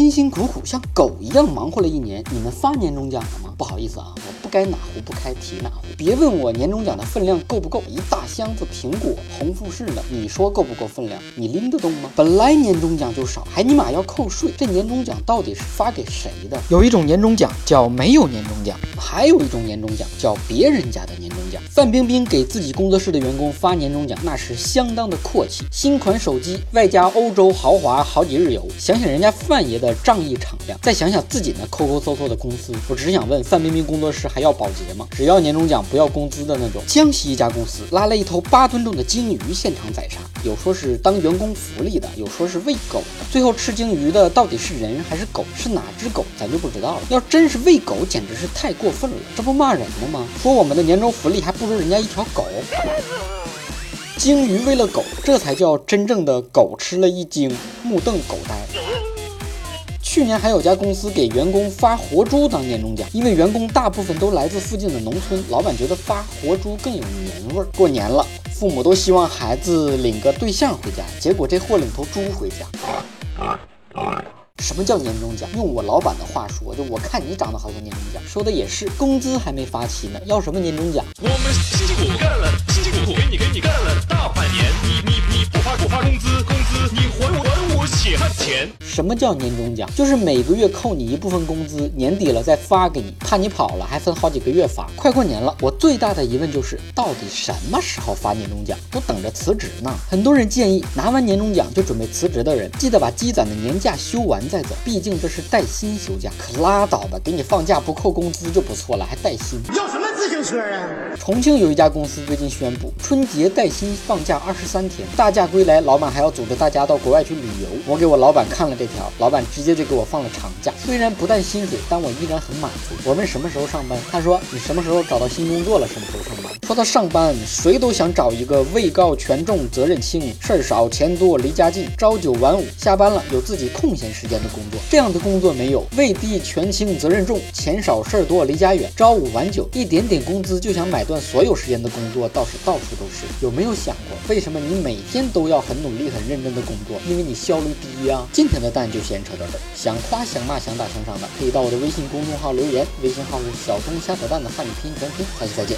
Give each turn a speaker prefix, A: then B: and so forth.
A: 辛辛苦苦像狗一样忙活了一年，你们发年终奖了吗？不好意思啊，我不该哪壶不开提哪壶。别问我年终奖的分量够不够，一大箱子苹果红富士的，你说够不够分量？你拎得动吗？本来年终奖就少，还尼玛要扣税，这年终奖到底是发给谁的？有一种年终奖叫没有年终奖，还有一种年终奖叫别人家的年终奖。范冰冰给自己工作室的员工发年终奖，那是相当的阔气，新款手机外加欧洲豪华好几日游。想想人家范爷的仗义敞亮，再想想自己那抠抠搜搜的公司，我只想问范冰冰工作室还要保洁吗？只要年终奖不要工资的那种。江西一家公司拉了一头八吨重的鲸鱼现场宰杀，有说是当员工福利的，有说是喂狗的。最后吃鲸鱼的到底是人还是狗？是哪只狗咱就不知道了。要真是喂狗，简直是太过分了，这不骂人了吗？说我们的年终福利还不如人家一条狗。鲸鱼喂了狗，这才叫真正的狗吃了一惊，目瞪口呆。去年还有家公司给员工发活猪当年终奖，因为员工大部分都来自附近的农村，老板觉得发活猪更有年味儿。过年了，父母都希望孩子领个对象回家，结果这货领头猪回家。什么叫年终奖？用我老板的话说，就我看你长得好像年终奖。说的也是，工资还没发齐呢，要什么年终奖？
B: 我们辛辛苦苦干了，钱。
A: 什么叫年终奖？就是每个月扣你一部分工资，年底了再发给你，怕你跑了还分好几个月发。快过年了，我最大的疑问就是，到底什么时候发年终奖？都等着辞职呢。很多人建议拿完年终奖就准备辞职的人，记得把积攒的年假休完再走，毕竟这是带薪休假。可拉倒吧，给你放假不扣工资就不错了，还带薪。
C: 要什么自行车啊？
A: 重庆有一家公司最近宣布，春节带薪放假二十三天，大假归来，老板还要组织大家到国外去旅游。我给我老板看了这条，老板直接就给我放了长假，虽然不带薪水，但我依然很满足。我问什么时候上班，他说你什么时候找到新工作了，什么时候上班。说到上班，谁都想找一个位高权重、责任轻、事儿少、钱多、离家近、朝九晚五，下班了有自己空闲时间的工作。这样的工作没有，位低权轻、责任重、钱少事儿多、离家远、朝五晚九，一点点工资就想买断所有时间的工作，倒是到处都是。有没有想过，为什么你每天都要很努力、很认真的工作？因为你效率低呀。今天的蛋就先扯到这儿，想夸、想骂、想打、想赏的，可以到我的微信公众号留言，微信号是小东瞎扯蛋的汉语拼音全拼。下期再见。